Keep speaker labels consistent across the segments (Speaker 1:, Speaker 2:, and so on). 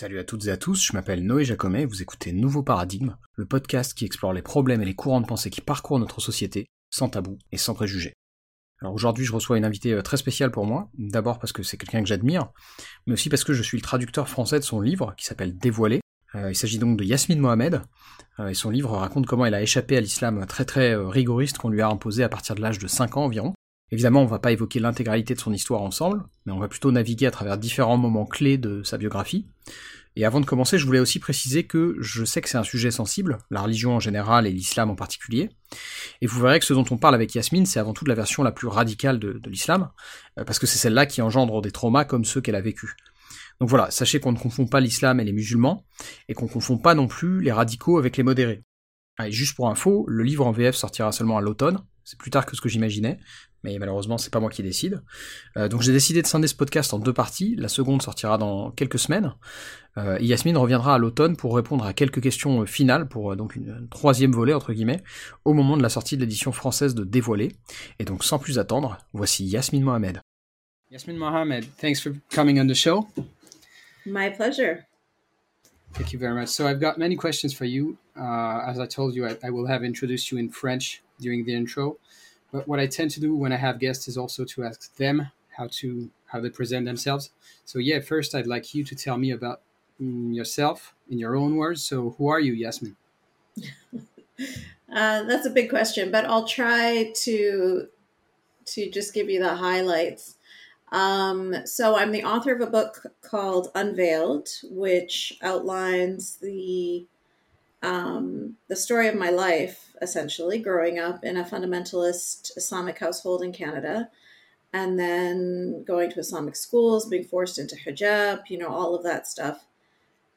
Speaker 1: Salut à toutes et à tous, je m'appelle Noé Jacomet et vous écoutez Nouveau Paradigme, le podcast qui explore les problèmes et les courants de pensée qui parcourent notre société, sans tabou et sans préjugés. Alors aujourd'hui, je reçois une invitée euh, très spéciale pour moi, d'abord parce que c'est quelqu'un que j'admire, mais aussi parce que je suis le traducteur français de son livre qui s'appelle Dévoilé. Euh, il s'agit donc de Yasmine Mohamed, euh, et son livre raconte comment elle a échappé à l'islam très très rigoriste qu'on lui a imposé à partir de l'âge de 5 ans environ. Évidemment, on va pas évoquer l'intégralité de son histoire ensemble, mais on va plutôt naviguer à travers différents moments clés de sa biographie. Et avant de commencer, je voulais aussi préciser que je sais que c'est un sujet sensible, la religion en général et l'islam en particulier. Et vous verrez que ce dont on parle avec Yasmine, c'est avant tout de la version la plus radicale de, l'islam, euh, parce que c'est celle-là qui engendre des traumas comme ceux qu'elle a vécus. Donc voilà, sachez qu'on ne confond pas l'islam et les musulmans, et qu'on ne confond pas non plus les radicaux avec les modérés. Juste pour info, le livre en VF sortira seulement à l'automne, c'est plus tard que ce que j'imaginais, mais malheureusement c'est pas moi qui décide. Euh, donc j'ai décidé de scinder ce podcast en deux parties. La seconde sortira dans quelques semaines. Euh, Yasmine reviendra à l'automne pour répondre à quelques questions euh, finales pour donc une, troisième volet entre guillemets au moment de la sortie de l'édition française de Dévoilé. Et donc sans plus attendre, voici Yasmine Mohamed. Yasmine Mohamed, thanks for coming on the show.
Speaker 2: My pleasure.
Speaker 1: Thank you very much. So I've got many questions for you. Uh, as I told you, I, I will have introduced you in French during the intro. But what I tend to do when I have guests is also to ask them how to how they present themselves. So yeah, first I'd like you to tell me about mm, yourself in your own words. So who are you, Yasmin?
Speaker 2: uh, that's a big question, but I'll try to to just give you the highlights. Um, so I'm the author of a book called Unveiled, which outlines the um, the story of my life, essentially, growing up in a fundamentalist Islamic household in Canada, and then going to Islamic schools, being forced into hijab, you know, all of that stuff.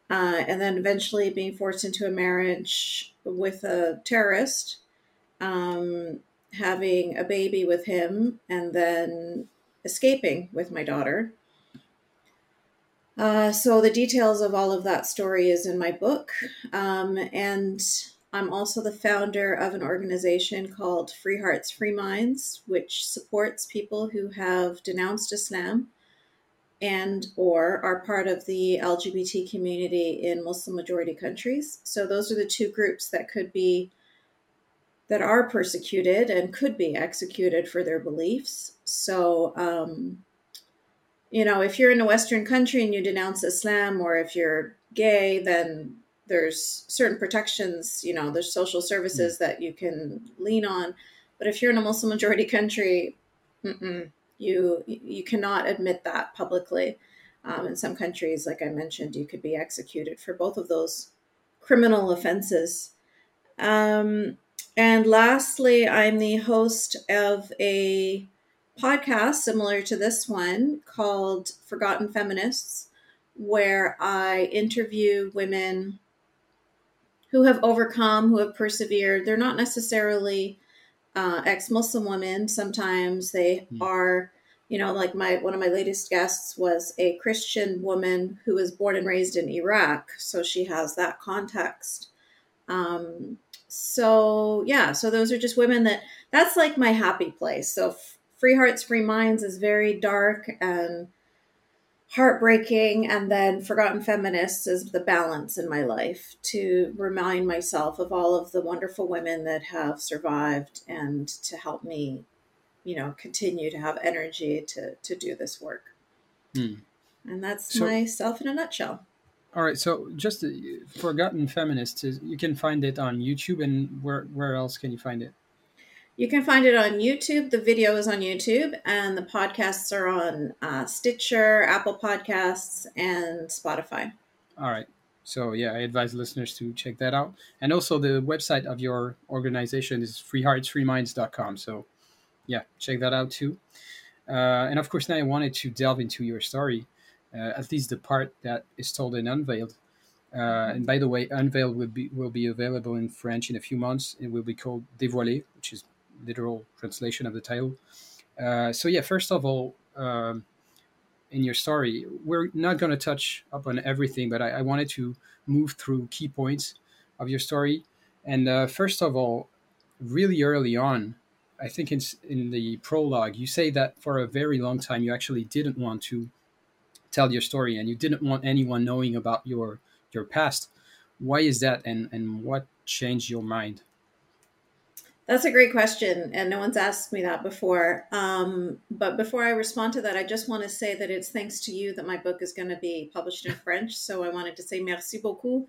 Speaker 2: Uh, and then eventually being forced into a marriage with a terrorist, um, having a baby with him, and then escaping with my daughter uh, so the details of all of that story is in my book. Um, and I'm also the founder of an organization called Free Hearts, Free Minds, which supports people who have denounced Islam and or are part of the LGBT community in Muslim majority countries. So those are the two groups that could be that are persecuted and could be executed for their beliefs. So um, you know, if you're in a Western country and you denounce Islam, or if you're gay, then there's certain protections, you know, there's social services that you can lean on. But if you're in a Muslim majority country, you you cannot admit that publicly. Um, in some countries, like I mentioned, you could be executed for both of those criminal offenses. Um, and lastly, I'm the host of a podcast similar to this one called Forgotten Feminists, where I interview women who have overcome, who have persevered. They're not necessarily uh, ex-Muslim women. Sometimes they mm. are, you know, like my one of my latest guests was a Christian woman who was born and raised in Iraq, so she has that context. Um, so yeah, so those are just women that that's like my happy place. So Free Hearts, Free Minds is very dark and heartbreaking. And then Forgotten Feminists is the balance in my life to remind myself of all of the wonderful women that have survived and to help me, you know, continue to have energy to, to do this work. Hmm. And that's so, myself in a nutshell.
Speaker 1: All right. So just uh, Forgotten Feminists, you can find it on YouTube. And where, where else can you find it?
Speaker 2: You can find it on YouTube. The video is on YouTube, and the podcasts are on uh, Stitcher, Apple Podcasts, and Spotify.
Speaker 1: All right. So, yeah, I advise listeners to check that out. And also, the website of your organization is freeheartsfreeminds.com. So, yeah, check that out too. Uh, and of course, now I wanted to delve into your story, uh, at least the part that is told in Unveiled. Uh, and by the way, Unveiled will be will be available in French in a few months. It will be called Dévoilé, which is literal translation of the title. Uh, so yeah, first of all, um, in your story, we're not going to touch up on everything, but I, I, wanted to move through key points of your story. And uh, first of all, really early on, I think in, in the prologue, you say that for a very long time you actually didn't want to tell your story and you didn't want anyone knowing about your your past. Why is that, and and what changed your mind?
Speaker 2: That's a great question, and no one's asked me that before. Um, but before I respond to that, I just want to say that it's thanks to you that my book is going to be published in French. So I wanted to say merci beaucoup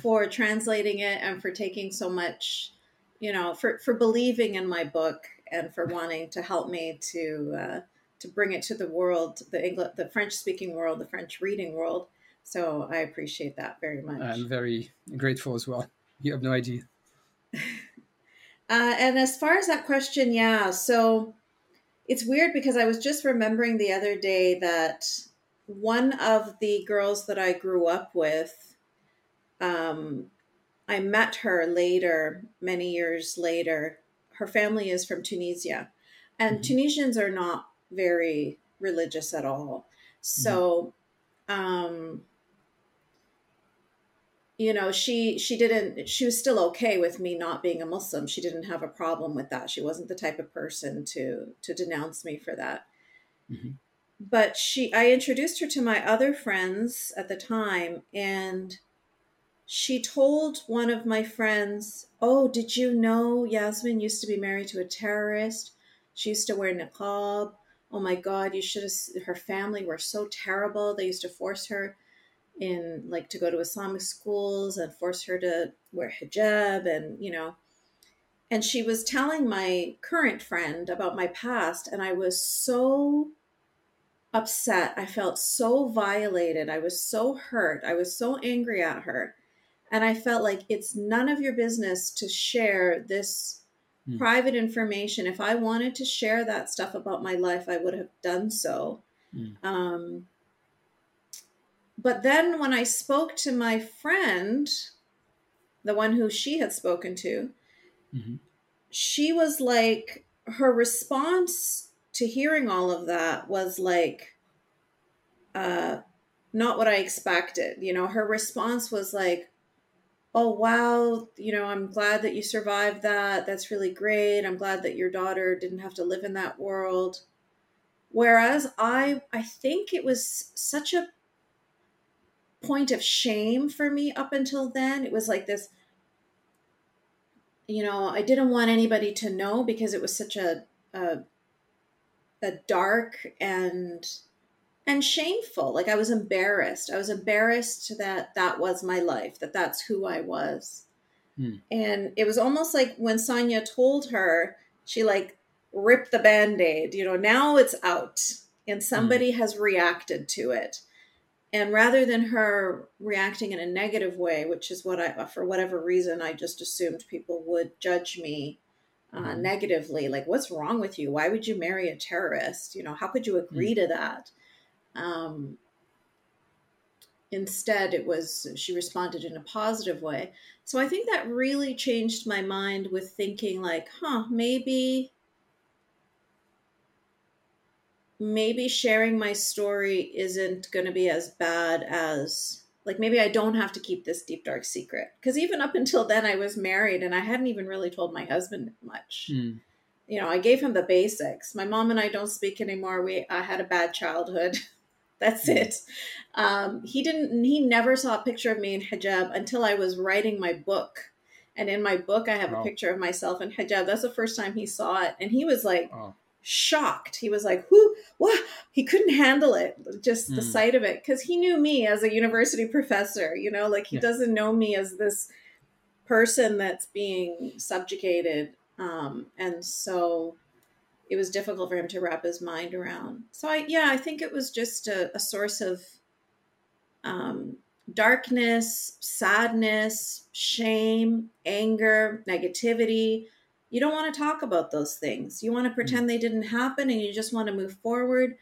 Speaker 2: for translating it and for taking so much, you know, for for believing in my book and for wanting to help me to uh, to bring it to the world, the English, the French speaking world, the French reading world. So I appreciate that very much.
Speaker 1: I'm very grateful as well. You have no idea.
Speaker 2: Uh, and as far as that question, yeah. So it's weird because I was just remembering the other day that one of the girls that I grew up with, um, I met her later, many years later. Her family is from Tunisia, and mm-hmm. Tunisians are not very religious at all. So, mm-hmm. um, you know she she didn't she was still okay with me not being a muslim. She didn't have a problem with that. She wasn't the type of person to to denounce me for that. Mm-hmm. but she i introduced her to my other friends at the time and she told one of my friends oh did you know yasmin used to be married to a terrorist? She used to wear niqab. Oh my god you should have her family were so terrible. They used to force her in like to go to Islamic schools and force her to wear hijab and you know and she was telling my current friend about my past and I was so upset. I felt so violated. I was so hurt. I was so angry at her. And I felt like it's none of your business to share this mm. private information. If I wanted to share that stuff about my life, I would have done so. Mm. Um, but then when I spoke to my friend, the one who she had spoken to, mm-hmm. she was like, her response to hearing all of that was like, uh, not what I expected. You know, her response was like, oh, wow, you know, I'm glad that you survived that. That's really great. I'm glad that your daughter didn't have to live in that world. Whereas I, I think it was such a point of shame for me up until then. It was like this, you know, I didn't want anybody to know because it was such a, a, a dark and and shameful. Like I was embarrassed. I was embarrassed that that was my life, that that's who I was. Hmm. And it was almost like when Sonia told her, she like ripped the band aid, you know, now it's out and somebody hmm. has reacted to it and rather than her reacting in a negative way which is what i for whatever reason i just assumed people would judge me uh, mm-hmm. negatively like what's wrong with you why would you marry a terrorist you know how could you agree mm-hmm. to that um, instead it was she responded in a positive way so i think that really changed my mind with thinking like huh maybe maybe sharing my story isn't going to be as bad as like maybe I don't have to keep this deep dark secret because even up until then I was married and I hadn't even really told my husband much. Mm. You know, I gave him the basics. My mom and I don't speak anymore. We I had a bad childhood. That's mm. it. Um, he didn't. He never saw a picture of me in hijab until I was writing my book. And in my book, I have oh. a picture of myself in hijab. That's the first time he saw it, and he was like, oh shocked. He was like, "Who? What?" He couldn't handle it, just mm. the sight of it, because he knew me as a university professor. You know, like he yeah. doesn't know me as this person that's being subjugated, um, and so it was difficult for him to wrap his mind around. So I, yeah, I think it was just a, a source of um, darkness, sadness, shame, anger, negativity you don't want to talk about those things. You want to hmm. pretend they didn't happen and you just want to move forward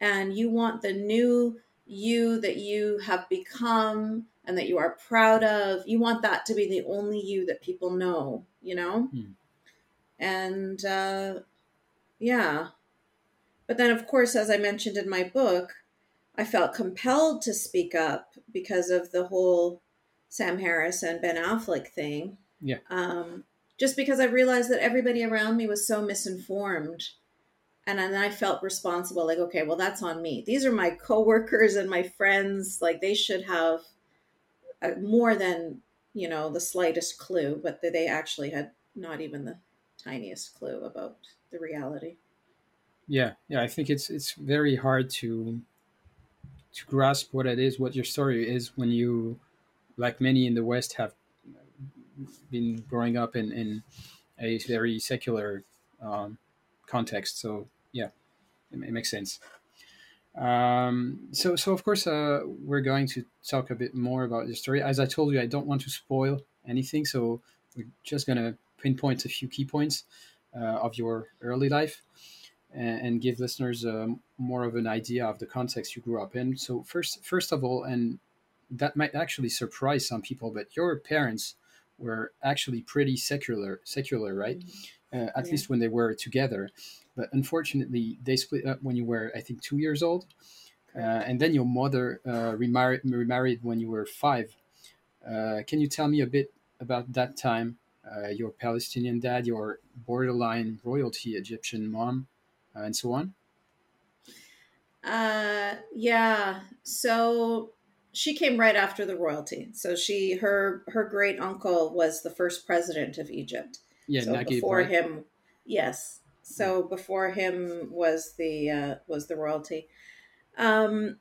Speaker 2: and you want the new you that you have become and that you are proud of. You want that to be the only you that people know, you know? Hmm. And uh, yeah. But then, of course, as I mentioned in my book, I felt compelled to speak up because of the whole Sam Harris and Ben Affleck thing.
Speaker 1: Yeah.
Speaker 2: Um, just because I realized that everybody around me was so misinformed and then I felt responsible. Like, okay, well, that's on me. These are my coworkers and my friends. Like, they should have uh, more than you know the slightest clue, but they actually had not even the tiniest clue about the reality.
Speaker 1: Yeah, yeah, I think it's it's very hard to to grasp what it is, what your story is when you, like many in the West, have been growing up in in a very secular um, context. So yeah, it, it makes sense. Um, so, so of course, uh, we're going to talk a bit more about the story. As I told you, I don't want to spoil anything, so we're just gonna pinpoint a few key points uh, of your early life and, give listeners um, more of an idea of the context you grew up in. So, first, first of all, and that might actually surprise some people, but your parents were actually pretty secular, secular, right? Mm-hmm. Uh, at yeah. least when they were together. But unfortunately, they split up when you were, I think, two years old. Uh, and then your mother uh, remarried, remarried when you were five. Uh, can you tell me a bit about that time? Uh, your Palestinian dad, your borderline royalty Egyptian mom, uh, and so on?
Speaker 2: Uh, yeah. So she came right after the royalty. So she her her great uncle was the first president of Egypt.
Speaker 1: Yeah,
Speaker 2: so
Speaker 1: Naguib,
Speaker 2: before
Speaker 1: right?
Speaker 2: him, yes, so before him was the uh, was the royalty. Um,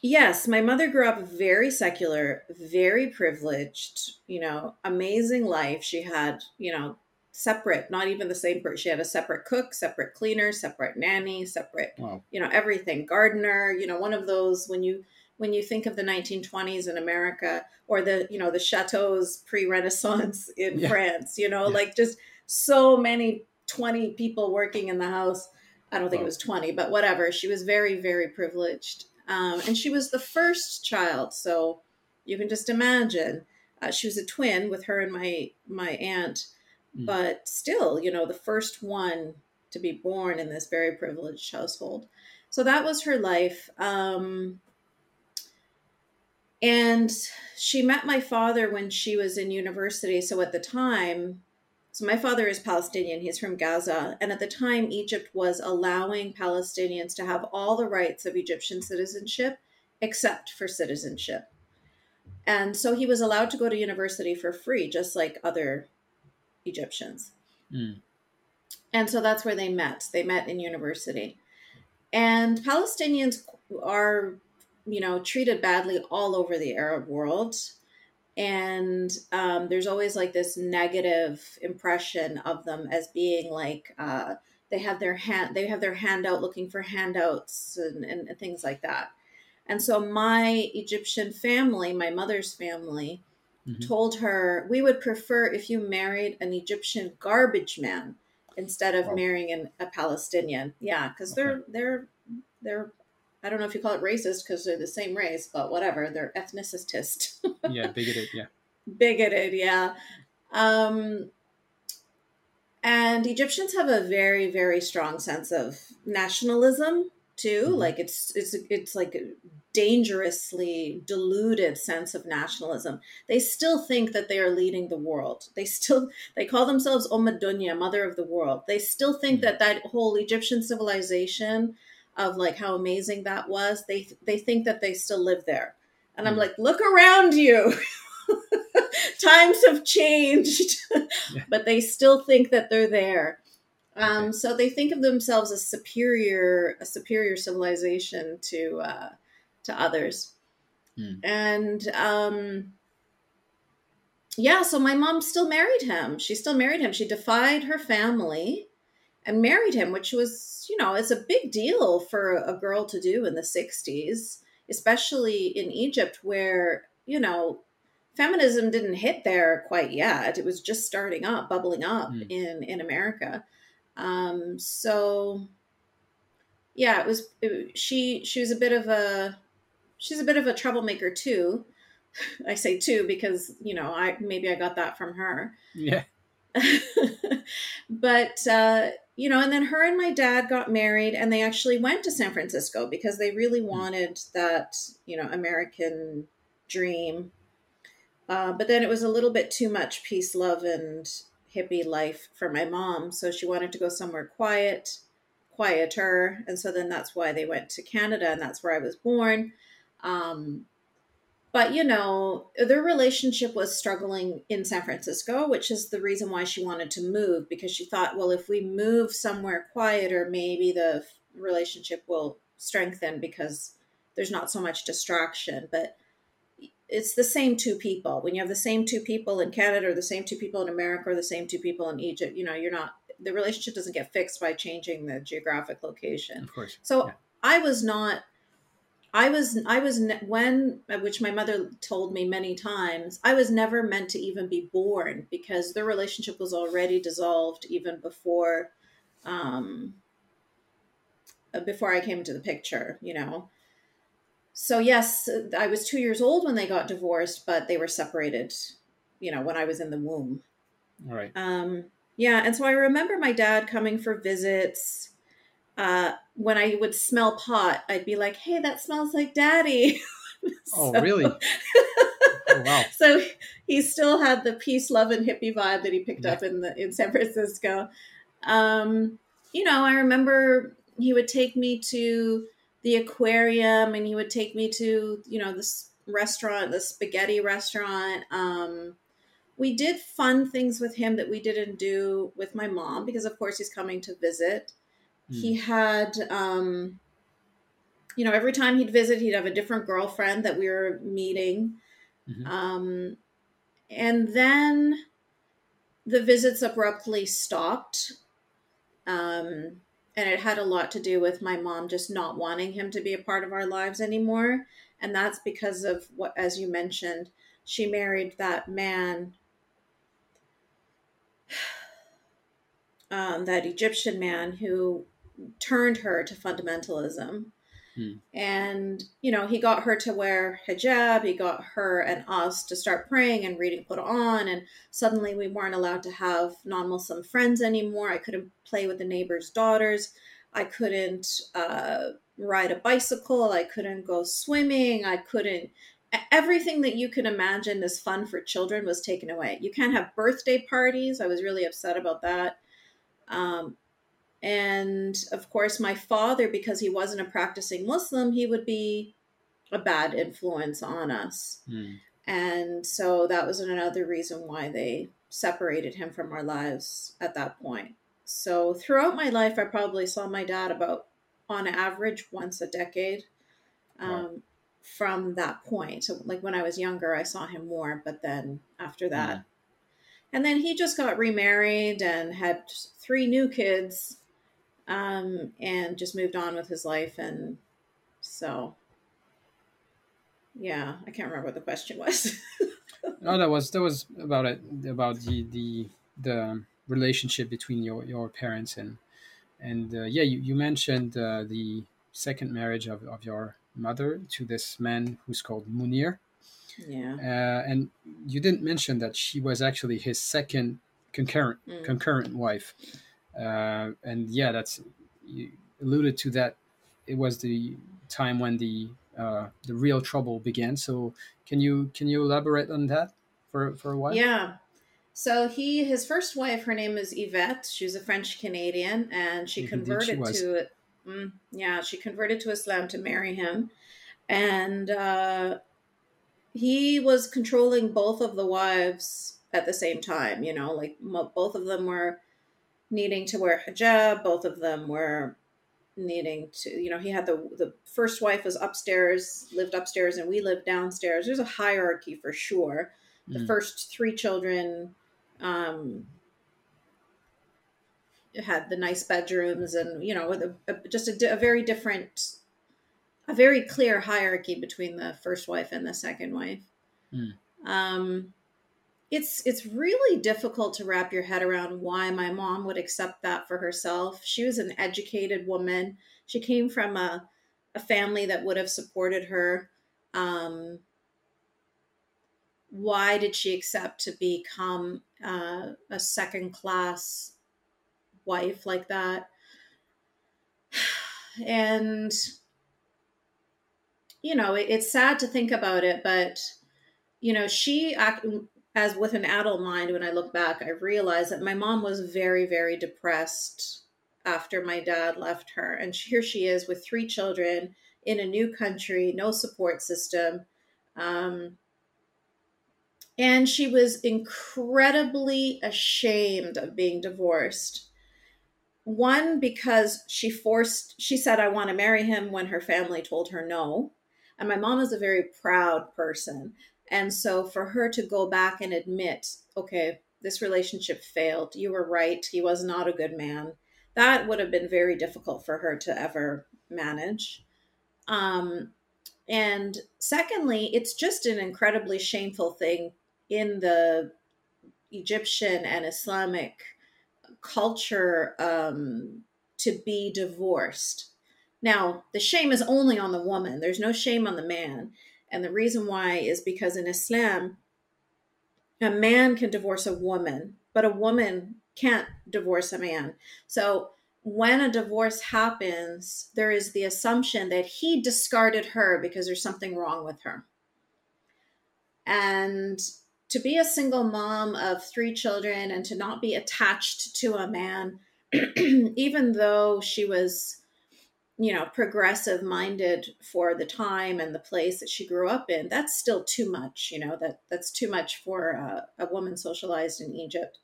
Speaker 2: yes, my mother grew up very secular, very privileged. You know, amazing life. She had you know separate, not even the same person. She had a separate cook, separate cleaner, separate nanny, separate
Speaker 1: wow.
Speaker 2: you know everything. Gardener. You know, one of those when you when you think of the 1920s in America or the you know the chateaus pre-Renaissance in yeah. France. You know, yeah. like just so many 20 people working in the house. I don't think oh. it was 20, but whatever. She was very, very privileged. Um, and she was the first child. So you can just imagine. Uh, she was a twin with her and my my aunt, mm. but still, you know, the first one to be born in this very privileged household. So that was her life. Um, and she met my father when she was in university. So at the time, so my father is Palestinian. He's from Gaza. And at the time, Egypt was allowing Palestinians to have all the rights of Egyptian citizenship except for citizenship. And so he was allowed to go to university for free, just like other Egyptians. Mm. And so that's where they met. They met in university. And Palestinians are, you know, treated badly all over the Arab world and um, there's always like this negative impression of them as being like uh, they have their hand they have their hand out looking for handouts and, and, and, things like that and so my egyptian family my mother's family mm-hmm. told her we would prefer if you married an egyptian garbage man instead of wow. marrying an, a palestinian yeah because okay. they're they're they're I don't know if you call it racist because they're the same race, but whatever. They're ethnicist.
Speaker 1: yeah, bigoted. Yeah.
Speaker 2: Bigoted. Yeah. Um, and Egyptians have a very, very strong sense of nationalism too. Mm-hmm. Like it's it's it's like a dangerously deluded sense of nationalism. They still think that they are leading the world. They still they call themselves Omadunya, mother of the world. They still think mm-hmm. that that whole Egyptian civilization of like how amazing that was they they think that they still live there. And i'm hmm. like look around you. Times have changed. But they still think that they're there. Um, so they think of themselves as superior a superior civilization to uh, to others. Mm. and um, yeah so my mom still married him. She still married him. She defied her family and married him, which was, you know, it's a big deal for a girl to do in the 60s, especially in Egypt, where, you know, feminism didn't hit there quite yet. It was just starting up, bubbling up mm. in, in America. Um, so yeah, it was, it, she, she was a bit of a, she's a bit of a troublemaker too. I say too, because, you know, I, maybe I got that from her.
Speaker 1: Yeah.
Speaker 2: but, uh, you know, and then her and my dad got married and they actually went to San Francisco because they really hmm. wanted that, you know, American dream. Uh, but then it was a little bit too much peace, love, and hippie life for my mom. So she wanted to go somewhere quiet. quieter. And so then that's why they went to Canada and that's where I was born. Um, but you know, their relationship was struggling in San Francisco, which is the reason why she wanted to move because she thought, well, if we move somewhere quieter, maybe the relationship will strengthen because there's not so much distraction. But it's the same two people. When you have the same two people in Canada or the same two people in America or the same two people in Egypt, you know, you're not the relationship doesn't get fixed by changing the geographic location.
Speaker 1: Of course.
Speaker 2: So
Speaker 1: Yeah.
Speaker 2: I was not I was I was ne- when which my mother told me many times I was never meant to even be born because the relationship was already dissolved even before um uh, before I came into the picture, you know. So yes, I was 2 years old when they got divorced, but they were separated, you know, when I was in the womb.
Speaker 1: All right.
Speaker 2: Um, yeah, and so I remember my dad coming for visits. Uh, when I would smell pot, I'd be like, "Hey, that smells like Daddy."
Speaker 1: Oh,
Speaker 2: So-
Speaker 1: really? Oh, wow.
Speaker 2: So he still had the peace, love, and hippie vibe that he picked
Speaker 1: Yeah.
Speaker 2: up in the in San Francisco. Um, you know, I remember he would take me to the aquarium, and he would take me to you know this restaurant, the spaghetti restaurant. Um, we did fun things with him that we didn't do with my mom because, of course, he's coming to visit. He had, um, you know, every time he'd visit, he'd have a different girlfriend that we were meeting.
Speaker 1: Mhm.
Speaker 2: Um, and then the visits abruptly stopped. Um, and it had a lot to do with my mom just not wanting him to be a part of our lives anymore. And that's because of what, as you mentioned, she married that man, um, that Egyptian man who turned her to fundamentalism.
Speaker 1: Hmm.
Speaker 2: And, you know, he got her to wear hijab, he got her and us to start praying and reading Quran. And suddenly we weren't allowed to have non Muslim friends anymore. I couldn't play with the neighbors' daughters. I couldn't uh, ride a bicycle. I couldn't go swimming. I couldn't. Everything that you can imagine as fun for children was taken away. You can't have birthday parties. I was really upset about that. Um, and of course, my father, because he wasn't a practicing Muslim, he would be a bad influence on us.
Speaker 1: Hmm.
Speaker 2: And so that was another reason why they separated him from our lives at that point. So throughout my life, I probably saw my dad about, on average, once a decade. Um,
Speaker 1: Wow.
Speaker 2: From that point, so like when I was younger, I saw him more, but then after that, and then he just got remarried and had three new kids, um, and just moved on with his life, and so yeah, I can't remember what the question was.
Speaker 1: No, that was that was about it about the the the relationship between your your parents and and uh, yeah, you, you mentioned uh, the second marriage of, of your mother to this man who's called Munir,
Speaker 2: yeah.
Speaker 1: uh, and you didn't mention that she was actually his second concurrent
Speaker 2: Mm.
Speaker 1: concurrent wife, uh, and yeah, that's you alluded to that. It was the time when the uh, the real trouble began. So can you can you elaborate on that for for a while?
Speaker 2: Yeah. So he, his first wife, her name is Yvette. She was a French Canadian, and she
Speaker 1: she
Speaker 2: converted
Speaker 1: was.
Speaker 2: to it. Mm, yeah, she converted to Islam to marry him, and uh, he was controlling both of the wives at the same time. You know, like both of them were needing to wear hijab. Both of them were needing to. You know, he had the the first wife was upstairs, lived upstairs, and we lived downstairs. There's a hierarchy for sure the
Speaker 1: Mm.
Speaker 2: first three children um, had the nice bedrooms and you know with a, a, just a, a very different a very clear hierarchy between the first wife and the second wife
Speaker 1: Mm.
Speaker 2: um, it's it's really difficult to wrap your head around why my mom would accept that for herself. She was an educated woman. She came from a, a family that would have supported her. Um, why did she accept to become uh, a second class wife like that? And you know it, it's sad to think about it but you know she as with an adult mind when i look back i realize that my mom was very very depressed after my dad left her. And here she is with three children in a new country, no support system. Um, and she was incredibly ashamed of being divorced. One, because she forced, she said, I want to marry him when her family told her no. And my mom is a very proud person. And so for her to go back and admit, okay, this relationship failed, you were right, he was not a good man, that would have been very difficult for her to ever manage. Um, and secondly, it's just an incredibly shameful thing in the Egyptian and Islamic culture um, to be divorced. Now, the shame is only on the woman, there's no shame on the man. And the reason why is because in Islam, a man can divorce a woman, but a woman can't divorce a man. So when a divorce happens, there is the assumption that he discarded her because there's something wrong with her. And to be a single mom of three children and to not be attached to a man, even though she was, you know, progressive minded for the time and the place that she grew up in, that's still too much. You know that that's too much for a woman socialized in Egypt.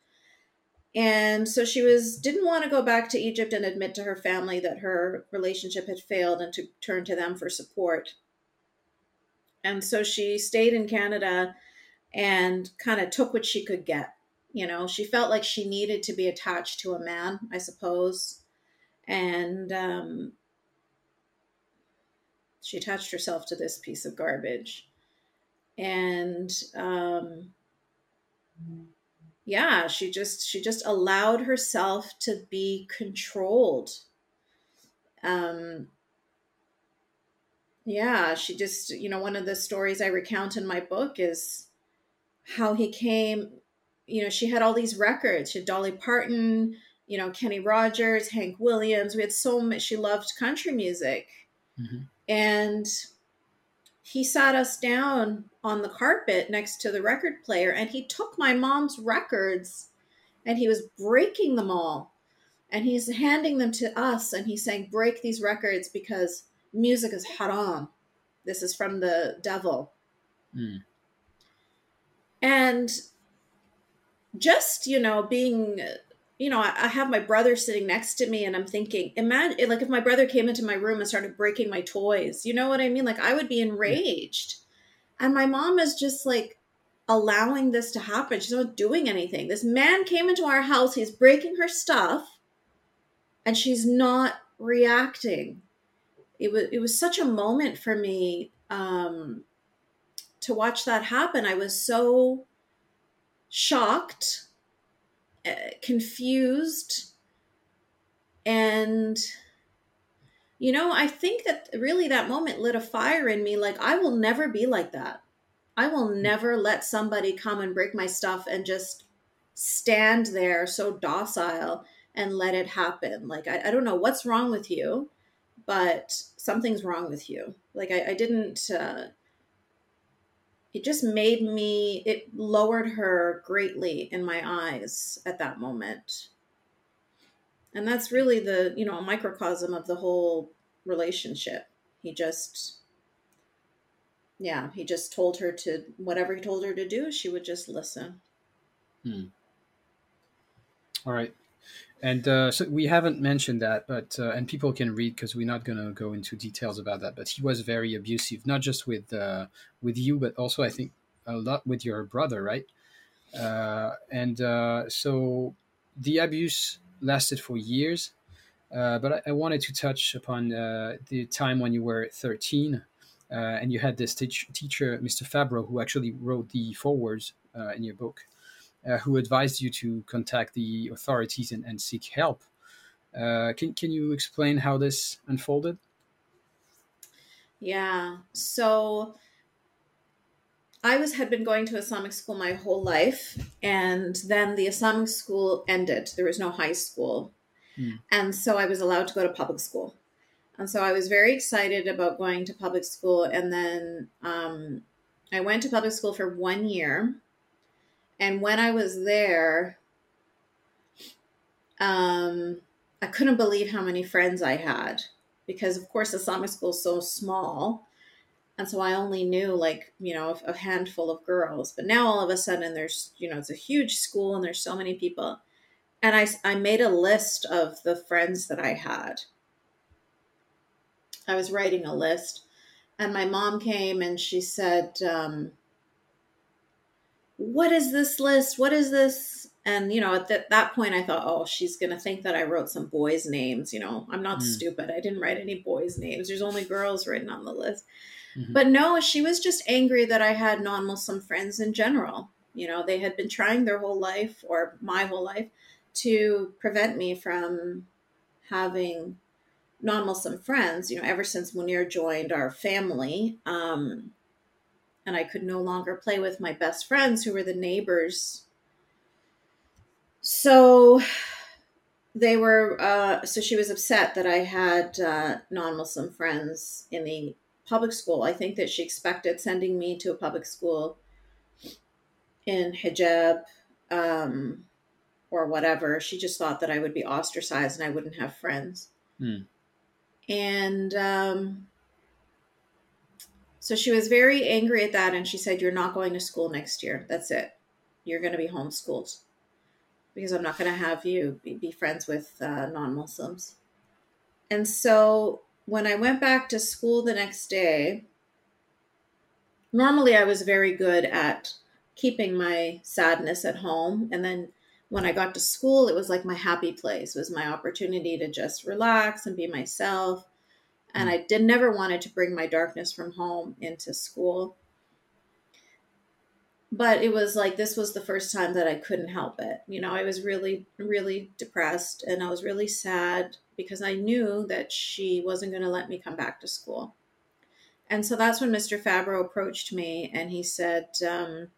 Speaker 2: And so she was didn't want to go back to Egypt and admit to her family that her relationship had failed and to turn to them for support. And so she stayed in Canada and kind of took what she could get. You know, she felt like she needed to be attached to a man, I suppose. And um, she attached herself to this piece of garbage. And um, yeah, she just she just allowed herself to be controlled. Um, yeah, she just, you know, one of the stories I recount in my book is how he came you know she had all these records she had dolly parton you know kenny rogers hank williams we had so much she loved country music mm-hmm. And he sat us down on the carpet next to the record player and he took my mom's records and he was breaking them all. And he's handing them to us and he's saying break these records because music is haram. This is from the devil. Mm and just you know being you know I, I, have my brother sitting next to me and i'm thinking imagine like if my brother came into my room and started breaking my toys you know what i mean? Like i would be enraged. And my mom is just like allowing this to happen. She's not doing anything. This man came into our house he's breaking her stuff and she's not reacting. It was it was such a moment for me um to watch that happen, I was so shocked, confused, and you know, I think that really that moment lit a fire in me like I will never be like that. I will hmm. never let somebody come and break my stuff and just stand there so docile and let it happen. Like, I, I don't know what's wrong with you, but something's wrong with you. Like, I, I didn't, uh, it just made me it lowered her greatly in my eyes at that moment. And that's really the you know a microcosm of the whole relationship. He just yeah he just told her to whatever he told her to do she would just listen.
Speaker 1: Hmm. all right and uh, so we haven't mentioned that, but uh, and people can read because we're not going to go into details about that. But he was very abusive, not just with uh, with you, but also I think a lot with your brother, right? Uh, and uh, so the abuse lasted for years. Uh, but I, I, wanted to touch upon the time when you were 13 and you had this teach- teacher, Mr. Fabro, who actually wrote the forewords in your book uh, who advised you to contact the authorities and, and seek help. Uh, can, can you explain how this unfolded?
Speaker 2: Yeah. So I was had been going to Islamic school my whole life, and then the Islamic school ended. There was no high school, hmm. and so I was allowed to go to public school. And so I was very excited about going to public school, and then um, I went to public school for one year, and when I was there, um, I couldn't believe how many friends I had because, of course, Islamic school is so small. And so I only knew like, you know, a handful of girls. But now all of a sudden there's, you know, it's a huge school and there's so many people. And I, I made a list of the friends that I had. I was writing a list. And my mom came and she said, um, What is this list? What is this? And, you know, at th- that point, I thought, oh, she's going to think that I wrote some boys' names. You know, I'm not mm. stupid. I didn't write any boys' names. There's only girls written on the list. Mm-hmm. But no, she was just angry that I had non Muslim friends in general. You know, they had been trying their whole life, or my whole life, to prevent me from having non Muslim friends, you know, ever since Munir joined our family. Um, and I could no longer play with my best friends who were the neighbors so they were, uh, so she was upset that I had uh, non Muslim friends in the public school. I think that she expected sending me to a public school in hijab um, or whatever. She just thought that I would be ostracized and I wouldn't have friends. Hmm. And um, so she was very angry at that. And she said, You're not going to school next year. That's it. You're going to be homeschooled because I'm not going to have you be, friends with uh, non Muslims. And so when I went back to school the next day, normally I was very good at keeping my sadness at home. And then when I got to school, it was like my happy place, it was my opportunity to just relax and be myself. And mm. I did never wanted to bring my darkness from home into school but it was like this was the first time that I couldn't help it. You know, I was really, really depressed and I was really sad because I knew that she wasn't going to let me come back to school. And so that's when Mr. Fabro approached me and he said, um,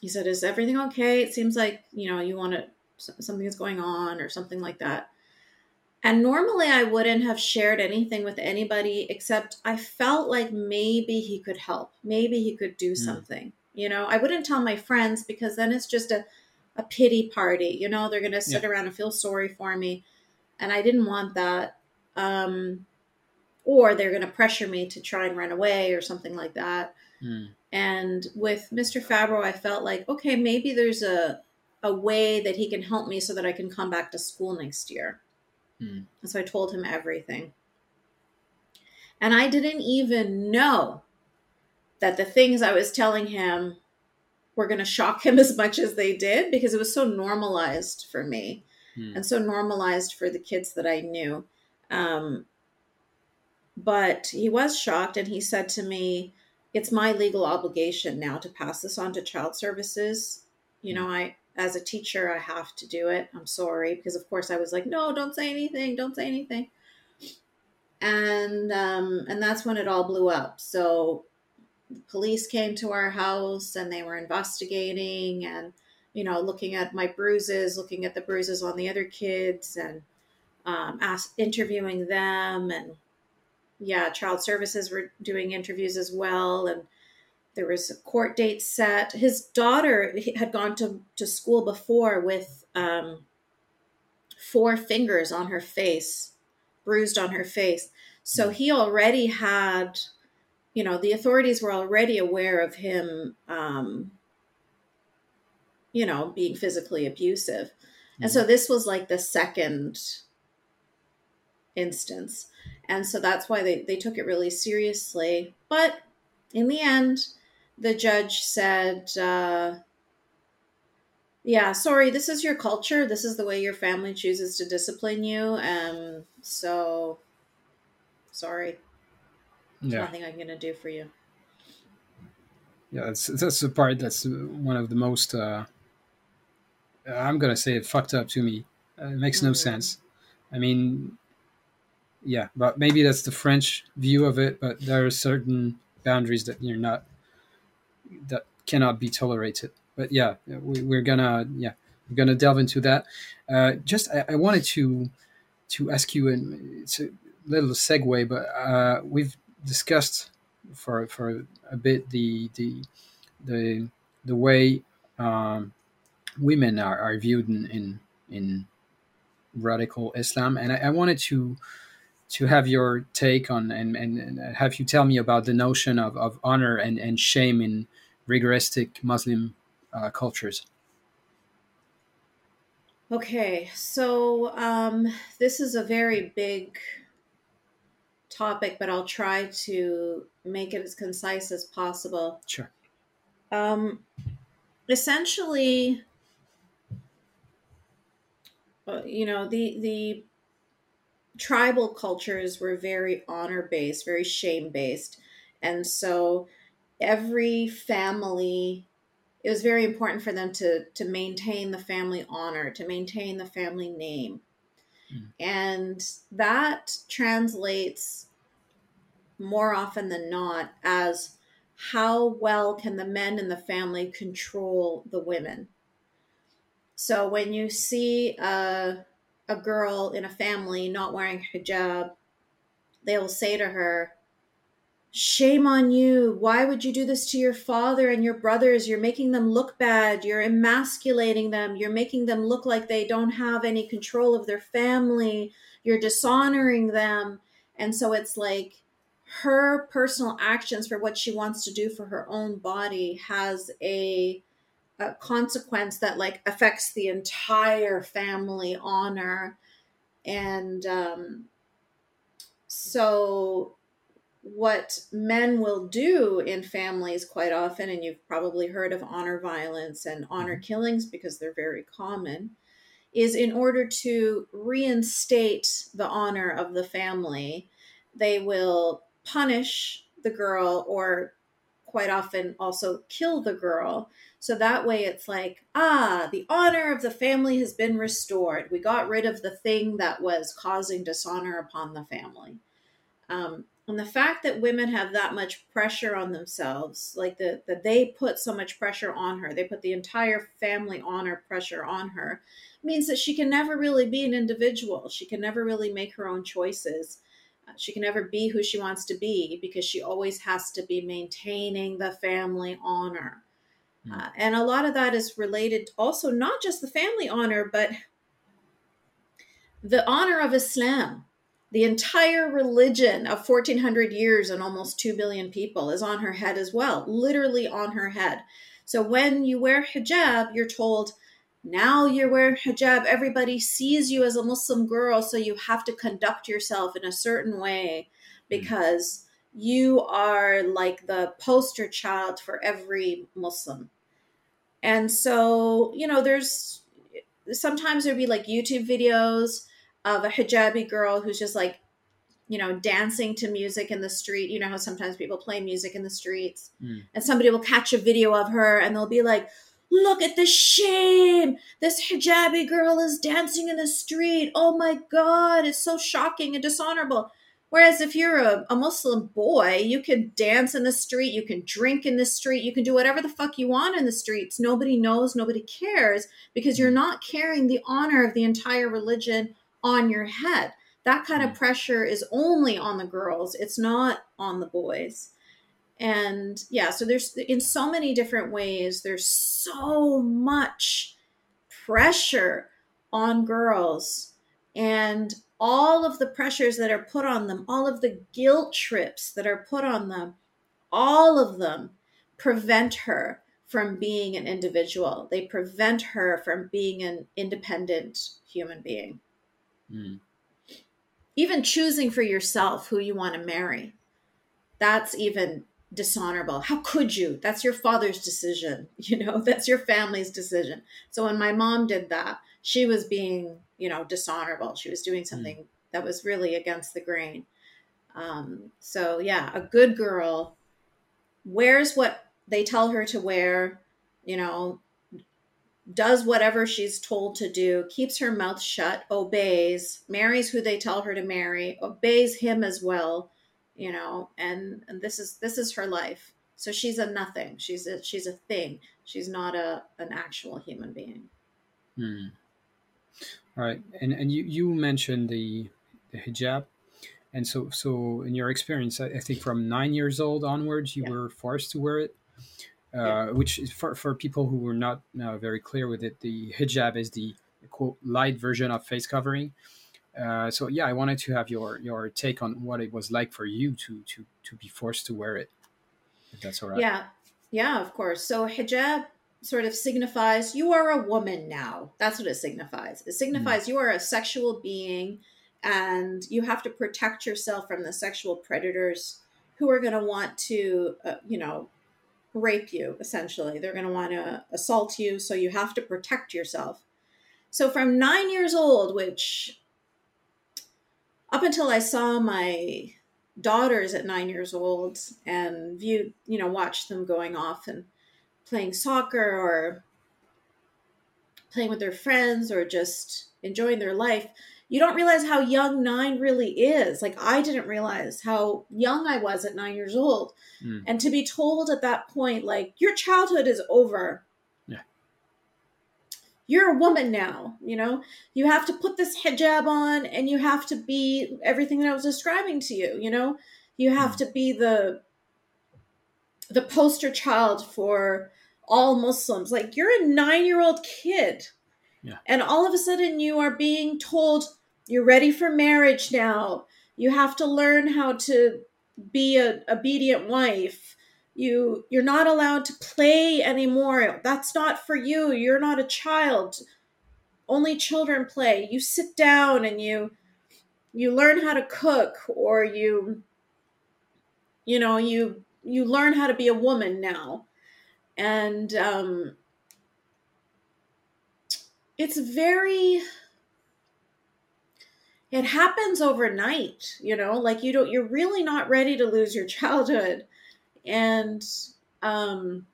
Speaker 2: he said, is everything okay? It seems like, you know, you want to, something is going on or something like that. And normally I wouldn't have shared anything with anybody except I felt like maybe he could help. Maybe he could do mm. something. You know, I wouldn't tell my friends because then it's just a, a pity party. You know, they're going to sit yeah. around and feel sorry for me. And I didn't want that. Um, or they're going to pressure me to try and run away or something like that. Mm. And with Mr. Fabro, I felt like, okay, maybe there's a, a way that he can help me so that I can come back to school next year. Mm. And so I told him everything. And I didn't even know that the things I was telling him were going to shock him as much as they did because it was so normalized for me mm. and so normalized for the kids that I knew. Um, but he was shocked and he said to me, It's my legal obligation now to pass this on to child services. You hmm. know, I, as a teacher, I have to do it. I'm sorry because, of course, I was like, no, don't say anything, don't say anything, and um, and that's when it all blew up. So, the police came to our house and they were investigating and you know looking at my bruises, looking at the bruises on the other kids, and um, ask, interviewing them and yeah, child services were doing interviews as well and there was a court date set. His daughter had gone to, to school before with um, four fingers on her face, bruised on her face. So hmm. he already had, you know, the authorities were already aware of him, um, you know, being physically abusive. And so hmm. this was like the second instance. And so that's why they, they took it really seriously. But in the end, the judge said, uh, yeah, sorry, this is your culture. This is the way your family chooses to discipline you. Um, so sorry. There's yeah. nothing I'm going to do for you.
Speaker 1: Yeah, that's, that's the part that's one of the most, uh, I'm going to say it fucked up to me. Uh, it makes no mm-hmm. sense. I mean, yeah, but maybe that's the French view of it, but there are certain boundaries that you're not that cannot be tolerated. But yeah, we, are gonna yeah we're gonna delve into that. Uh, just I, I, wanted to to ask you, and it's a little segue, but uh, we've discussed for for a bit the the the the way um, women are, are viewed in, in in radical Islam, and I, I wanted to to have your take on and, and, and, have you tell me about the notion of, of honor and, and shame in rigoristic Muslim uh, cultures.
Speaker 2: Okay, so um, this is a very big topic, but I'll try to make it as concise as possible.
Speaker 1: Sure.
Speaker 2: Um, essentially, uh, you know, the the tribal cultures were very honor based, very shame based, and so every family it was very important for them to to maintain the family honor, to maintain the family name. Mm. And that translates more often than not as how well can the men in the family control the women. So when you see a, a girl in a family not wearing hijab, they will say to her, Shame on you. Why would you do this to your father and your brothers? You're making them look bad. You're emasculating them. You're making them look like they don't have any control of their family. You're dishonoring them. And so it's like her personal actions for what she wants to do for her own body has a, a consequence that like affects the entire family honor. And um, so what men will do in families quite often, and you've probably heard of honor violence and honor mm-hmm. killings because they're very common, is in order to reinstate the honor of the family, they will punish the girl or quite often also kill the girl. So that way it's like, ah, the honor of the family has been restored. We got rid of the thing that was causing dishonor upon the family. Um, and the fact that women have that much pressure on themselves like the, that they put so much pressure on her they put the entire family honor pressure on her means that she can never really be an individual she can never really make her own choices she can never be who she wants to be because she always has to be maintaining the family honor mm. uh, and a lot of that is related also not just the family honor but the honor of islam the entire religion of 1400 years and almost 2 billion people is on her head as well, literally on her head. So when you wear hijab, you're told, now you're wearing hijab, everybody sees you as a Muslim girl, so you have to conduct yourself in a certain way because you are like the poster child for every Muslim. And so, you know, there's sometimes there'd be like YouTube videos of a hijabi girl who's just like you know dancing to music in the street you know how sometimes people play music in the streets mm. and somebody will catch a video of her and they'll be like look at the shame this hijabi girl is dancing in the street oh my god it's so shocking and dishonorable whereas if you're a, a muslim boy you can dance in the street you can drink in the street you can do whatever the fuck you want in the streets nobody knows nobody cares because you're hmm. not carrying the honor of the entire religion on your head. That kind of mm. pressure is only on the girls, it's not on the boys. And yeah, so there's in so many different ways, there's so much pressure on girls and all of the pressures that are put on them, all of the guilt trips that are put on them, all of them prevent her from being an individual. They prevent her from being an independent human being. Mm. Even choosing for yourself who you want to marry, that's even dishonorable. How could you? That's your father's decision. You know, that's your family's decision. So when my mom did that, she was being, you know, dishonorable. She was doing hmm. something mm. that was really against the grain. Um, so yeah, a good girl wears what they tell her to wear, you know, does whatever she's told to do, keeps her mouth shut, obeys, marries who they tell her to marry, obeys him as well, you know, and, and this is this is her life. So she's a nothing. She's a she's a thing. She's not a an actual human being.
Speaker 1: Hmm. All right, and and you you mentioned the the hijab, and so so in your experience, I, I think from nine years old onwards, you yeah. were forced to wear it yeah. Uh, which is for, for people who were not uh, very clear with it, the hijab is the quote light version of face covering. Uh, so yeah, I wanted to have your your take on what it was like for you to to to be forced to wear it. If that's all right.
Speaker 2: Yeah, yeah, of course. So hijab sort of signifies you are a woman now. That's what it signifies. It signifies mm. you are a sexual being and you have to protect yourself from the sexual predators who are going to want to, uh, you know, rape you essentially. They're going to want to assault you. So you have to protect yourself. So from nine years old, which up until I saw my daughters at nine years old and viewed, you know, watched them going off and playing soccer or playing with their friends or just enjoying their life, you don't realize how young nine really is. Like, I didn't realize how young I was at nine years old. Mm. And to be told at that point, like, your childhood is over. You're a woman now, you know? You have to put this hijab on and you have to be everything that I was describing to you, you know? You have mm. to be the the poster child for all Muslims. Like you're a nine year old kid.
Speaker 1: Yeah.
Speaker 2: And all of a sudden you are being told you're ready for marriage now. You have to learn how to be an obedient wife. You you're not allowed to play anymore. That's not for you. You're not a child. Only children play. You sit down and you you learn how to cook or you you know you you learn how to be a woman now and um, it's very it happens overnight you know like you don't you're really not ready to lose your childhood and um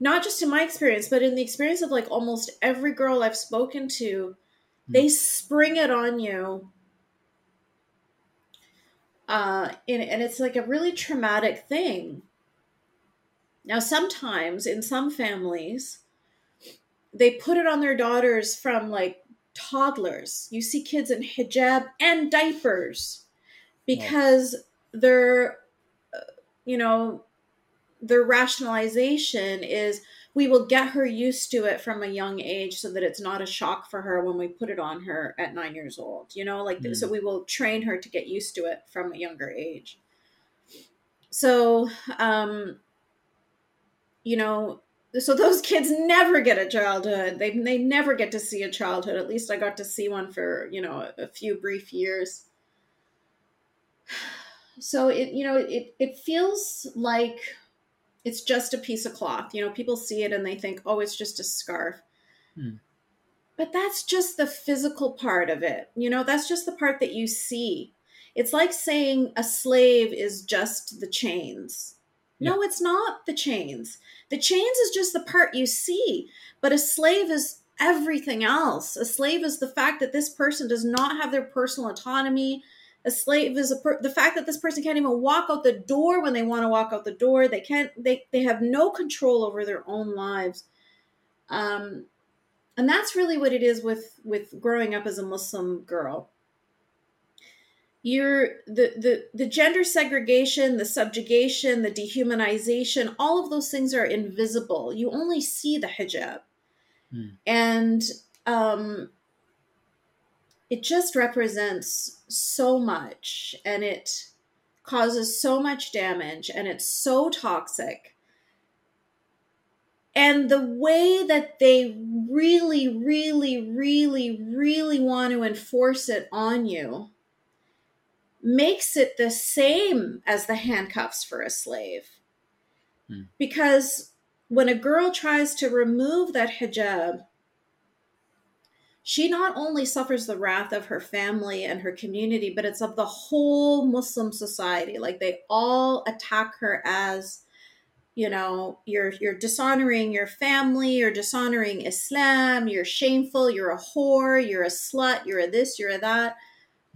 Speaker 2: not just in my experience but in the experience of like almost every girl i've spoken to they spring it on you uh and, and it's like a really traumatic thing. Now, sometimes in some families, they put it on their daughters from like toddlers. You see kids in hijab and diapers because their, uh, you know, their rationalization is we will get her used to it from a young age so that it's not a shock for her when we put it on her at nine years old you know like mm. so we will train her to get used to it from a younger age so um you know, so those kids never get a childhood. They they never get to see a childhood. At least I got to see one for you know a, a few brief years. So it you know it it feels like it's just a piece of cloth. You know, people see it and they think, oh, it's just a scarf. Hmm. But that's just the physical part of it. You know, that's just the part that you see. It's like saying a slave is just the chains. No, it's not the chains. The chains is just the part you see, but a slave is everything else. A slave is the fact that this person does not have their personal autonomy. A slave is a per- the fact that this person can't even walk out the door when they want to walk out the door. They can't. They they have no control over their own lives. Um, and that's really what it is with with growing up as a Muslim girl you're the, the the gender segregation the subjugation the dehumanization all of those things are invisible you only see the hijab hmm. and um it just represents so much and it causes so much damage and it's so toxic and the way that they really really really really want to enforce it on you makes it the same as the handcuffs for a slave. Hmm. Because when a girl tries to remove that hijab, she not only suffers the wrath of her family and her community, but it's of the whole Muslim society. Like they all attack her as, you know, you're you're dishonoring your family, you're dishonoring Islam, you're shameful, you're a whore, you're a slut, you're a this, you're a that.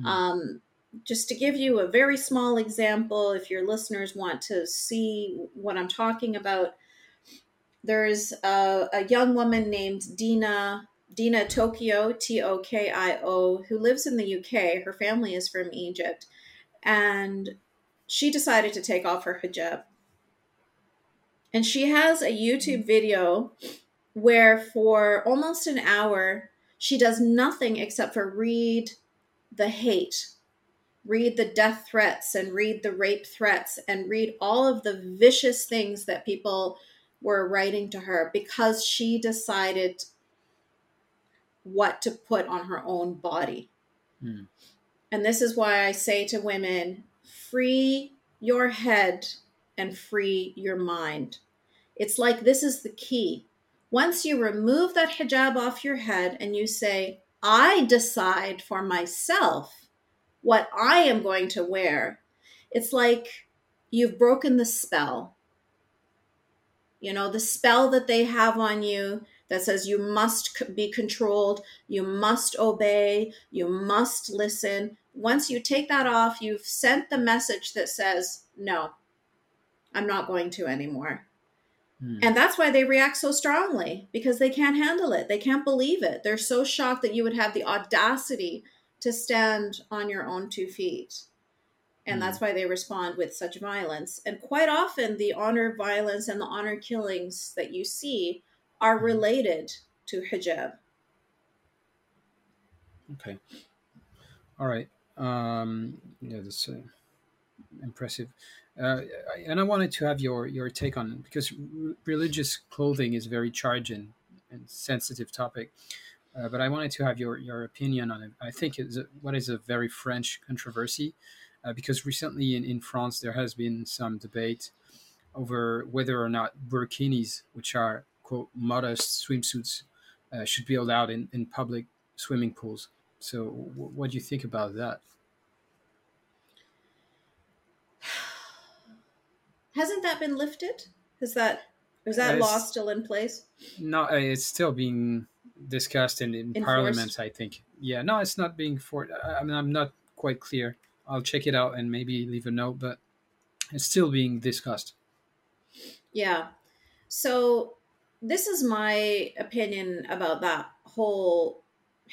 Speaker 2: Mm. Um, just to give you a very small example, if your listeners want to see what I'm talking about, there's a, a young woman named Dina Dina Tokio, T O K I O who lives in the UK. Her family is from Egypt, and she decided to take off her hijab. And she has a YouTube video where for almost an hour she does nothing except for read the hate, read the death threats, and read the rape threats, and read all of the vicious things that people were writing to her because she decided what to put on her own body. Mm. And this is why I say to women free your head and free your mind. It's like this is the key. Once you remove that hijab off your head and you say, I decide for myself what I am going to wear, it's like you've broken the spell. You know, the spell that they have on you that says you must be controlled, you must obey, you must listen. Once you take that off, you've sent the message that says, no, I'm not going to anymore. Hmm. And that's why they react so strongly because they can't handle it. They can't believe it. They're so shocked that you would have the audacity to stand on your own two feet. And that's hmm. why they respond with such violence. And quite often, the honor violence and the honor killings that you see are related to hijab.
Speaker 1: Okay. All right. Um, yeah, that's uh, impressive. Uh, and I wanted to have your your take on because r- religious clothing is very charged and, and sensitive topic. Uh, but I wanted to have your, your opinion on it. I think it's a, what is a very French controversy uh, because recently in, in France there has been some debate over whether or not burkinis, which are quote modest swimsuits, uh, should be allowed in, in public swimming pools. So, w- what do you think about that?
Speaker 2: Hasn't that been lifted? Is that is that law still in place?
Speaker 1: No, uh, it's still being discussed in, in Parliament. I think. Yeah, no, it's not being for. I mean, I'm not quite clear. I'll check it out and maybe leave a note, but it's still being discussed.
Speaker 2: Yeah. So this is my opinion about that whole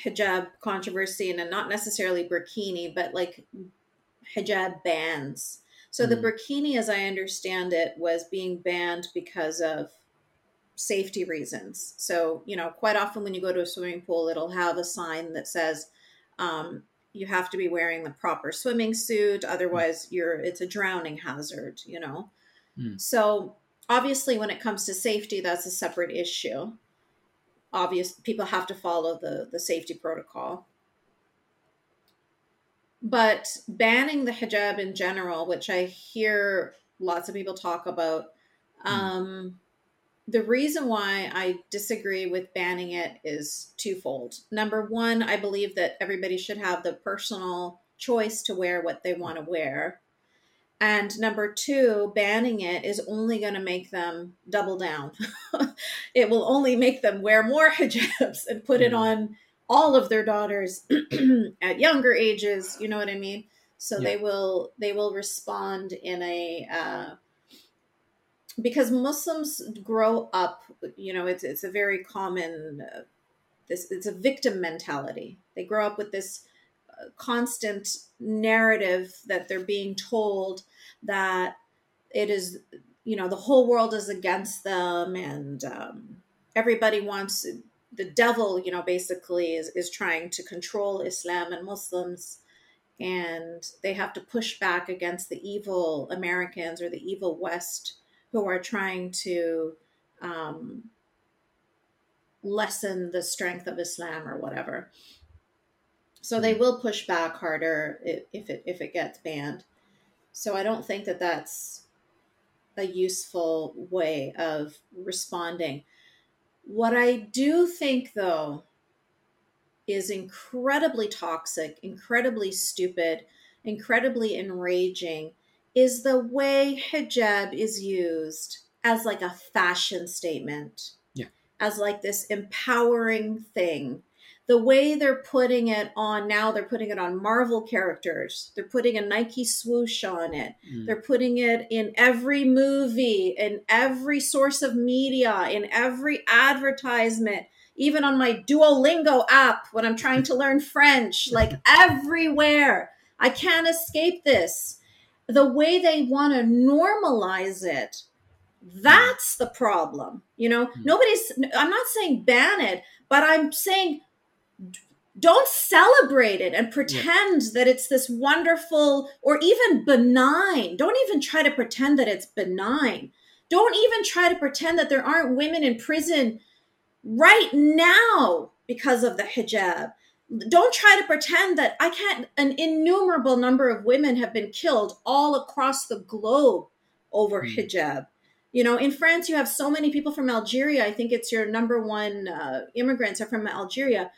Speaker 2: hijab controversy and not necessarily burkini, but like hijab bans. So mm. the burkini, as I understand it, was being banned because of safety reasons. So, you know, quite often when you go to a swimming pool, it'll have a sign that says, um, you have to be wearing the proper swimming suit, otherwise you're it's a drowning hazard, you know. Mm. So obviously when it comes to safety, that's a separate issue. Obvious people have to follow the, the safety protocol. But banning the hijab in general, which I hear lots of people talk about, mm. um, the reason why I disagree with banning it is twofold. Number one, I believe that everybody should have the personal choice to wear what they want to wear. And number two, banning it is only going to make them double down. it will only make them wear more hijabs and put it on all of their daughters at younger ages you know what i mean so yeah. they will they will respond in a uh, because muslims grow up you know it's it's a very common uh, this it's a victim mentality they grow up with this constant narrative that they're being told that it is you know the whole world is against them and um, everybody wants the devil, you know, basically is, is trying to control Islam and Muslims, and they have to push back against the evil Americans or the evil West who are trying to um, lessen the strength of Islam or whatever. So they will push back harder if it if it gets banned. So I don't think that that's a useful way of responding. What I do think, though, is incredibly toxic, incredibly stupid, incredibly enraging is the way hijab is used as like a fashion statement.
Speaker 1: Yeah.
Speaker 2: As like this empowering thing the way they're putting it on now they're putting it on marvel characters they're putting a nike swoosh on it mm. they're putting it in every movie in every source of media in every advertisement even on my duolingo app when i'm trying to learn french like everywhere i can't escape this the way they want to normalize it That's the problem. You know, mm. nobody's, I'm not saying ban it, but I'm saying don't celebrate it and pretend yeah. that it's this wonderful or even benign. Don't even try to pretend that it's benign. Don't even try to pretend that there aren't women in prison right now because of the hijab. Don't try to pretend that I can't, an innumerable number of women have been killed all across the globe over mm. hijab. You know, in France, you have so many people from Algeria. I think it's your number one uh, immigrants are from Algeria.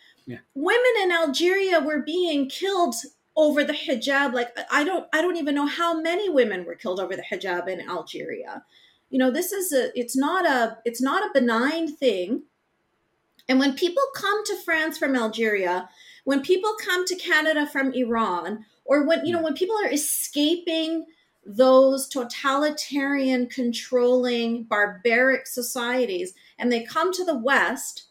Speaker 2: Women in Algeria were being killed over the hijab. Like I don't, I don't even know how many women were killed over the hijab in Algeria. You know, this is a, it's not a, it's not a benign thing. And when people come to France from Algeria, when people come to Canada from Iran, or when you know when people are escaping those totalitarian, controlling, barbaric societies, and they come to the West,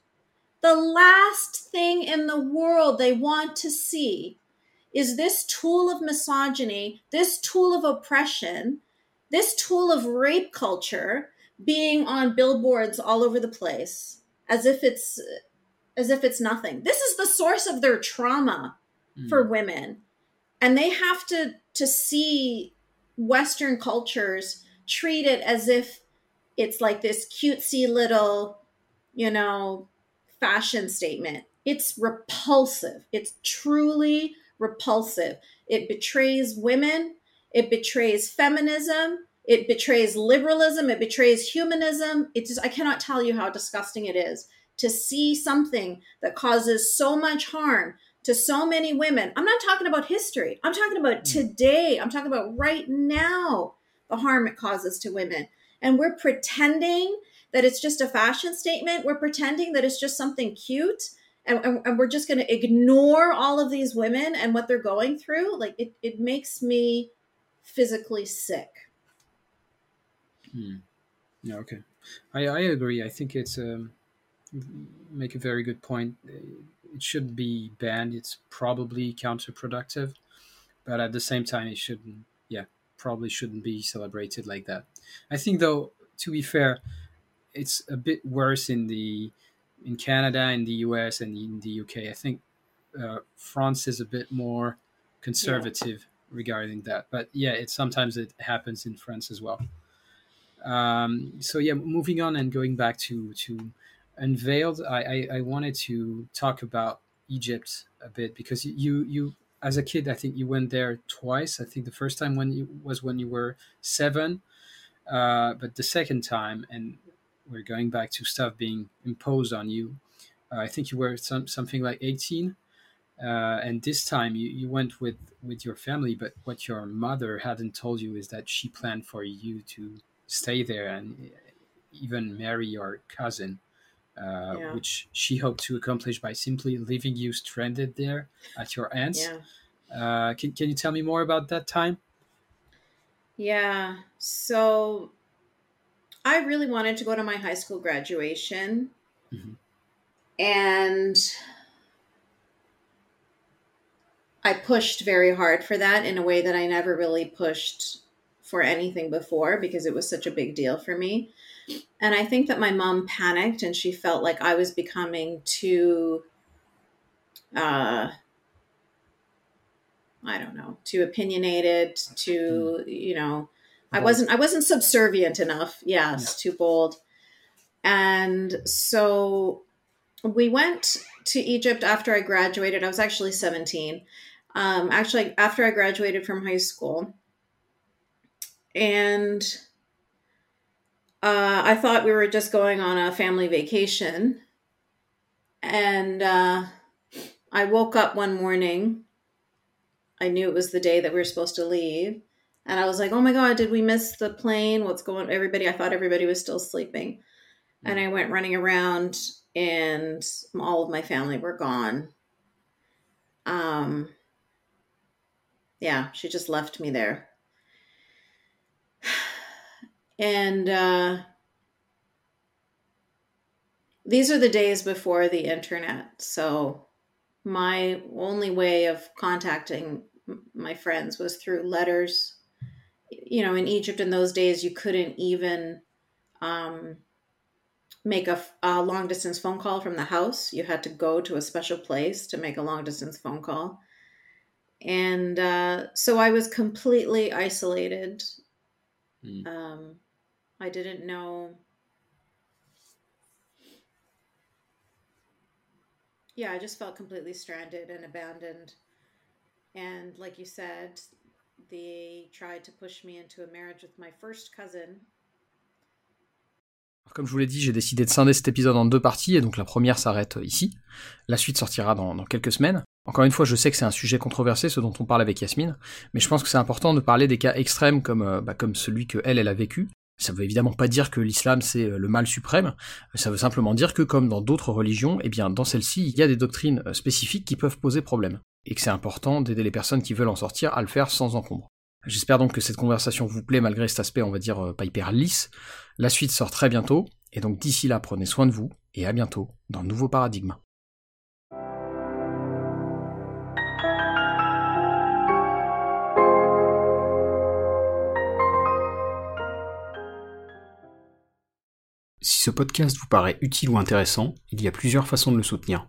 Speaker 2: the last thing in the world they want to see is this tool of misogyny, this tool of oppression, this tool of rape culture being on billboards all over the place as if it's as if it's nothing. This is the source of their trauma mm. for women. And they have to to see western cultures treat it as if it's like this cutesy little, you know, fashion statement. It's repulsive. It's truly repulsive. It betrays women, it betrays feminism, it betrays liberalism, it betrays humanism. It just I cannot tell you how disgusting it is to see something that causes so much harm to so many women. I'm not talking about history. I'm talking about mm. today. I'm talking about right now the harm it causes to women. And we're pretending that it's just a fashion statement. We're pretending that it's just something cute. And, and, and we're just going to ignore all of these women and what they're going through. Like it, it makes me physically sick.
Speaker 1: Hmm. Yeah, okay. I, I agree. I think it's um, make a very good point. It should be banned. It's probably counterproductive, but at the same time, it shouldn't. Yeah, probably shouldn't be celebrated like that. I think, though, to be fair, it's a bit worse in the in Canada, in the US, and in the UK. I think uh, France is a bit more conservative yeah. regarding that. But yeah, it sometimes it happens in France as well. Um, so yeah, moving on and going back to to unveiled, I, I, I wanted to talk about Egypt a bit because you you as a kid, I think you went there twice. I think the first time when you was when you were seven, uh, but the second time, and we're going back to stuff being imposed on you. Uh, I think you were some, something like eighteen, uh, and this time you, you went with with your family. But what your mother hadn't told you is that she planned for you to stay there and even marry your cousin uh, yeah. which she hoped to accomplish by simply leaving you stranded there at your aunt's. Yeah. Uh, can, can you tell me more about that time?
Speaker 2: Yeah. So I really wanted to go to my high school graduation. Mm-hmm. And I pushed very hard for that in a way that I never really pushed for anything before because it was such a big deal for me. And I think that my mom panicked and she felt like I was becoming too, uh, I don't know, too opinionated, too, mm. you know, I wasn't, I wasn't subservient enough. Yes, yeah. too bold. And so we went to Egypt after I graduated. I was actually 17. Um, actually, after I graduated from high school. And uh, I thought we were just going on a family vacation. And uh, I woke up one morning. I knew it was the day that we were supposed to leave. And I was like, oh my God, did we miss the plane? What's going Everybody, I thought everybody was still sleeping. And I went running around, and all of my family were gone. Um, yeah, she just left me there and uh, these are the days before the internet. So my only way of contacting my friends was through letters. You know, in Egypt in those days, you couldn't even um, make a, a long distance phone call from the house. You had to go to a special place to make a long distance phone call. And uh, so I was completely isolated. Mm. Um, I didn't know. Yeah, I just felt completely stranded and abandoned. And like you said, they tried to push me into a marriage with my first cousin
Speaker 3: comme je vous l'ai dit, j'ai décidé de scinder cet épisode en deux parties, et donc la première s'arrête ici. La suite sortira dans, quelques semaines. Encore une fois, je sais que c'est un sujet controversé, ce dont on parle avec Yasmine, mais je pense que c'est important de parler des cas extrêmes comme, euh, bah, celui que elle, a vécu. Ça veut évidemment pas dire que l'islam c'est euh, le mal suprême, ça veut simplement dire que comme dans d'autres religions, eh bien dans celle-ci, il y a des doctrines euh, spécifiques qui peuvent poser problème, et que c'est important d'aider les personnes qui veulent en sortir à le faire sans encombre. J'espère donc que cette conversation vous plaît malgré cet aspect, on va dire, pas hyper lisse. La suite sort très bientôt, et donc d'ici là, prenez soin de vous, et à bientôt dans le nouveau paradigme. Si ce podcast vous paraît utile ou intéressant, il y a plusieurs façons de le soutenir.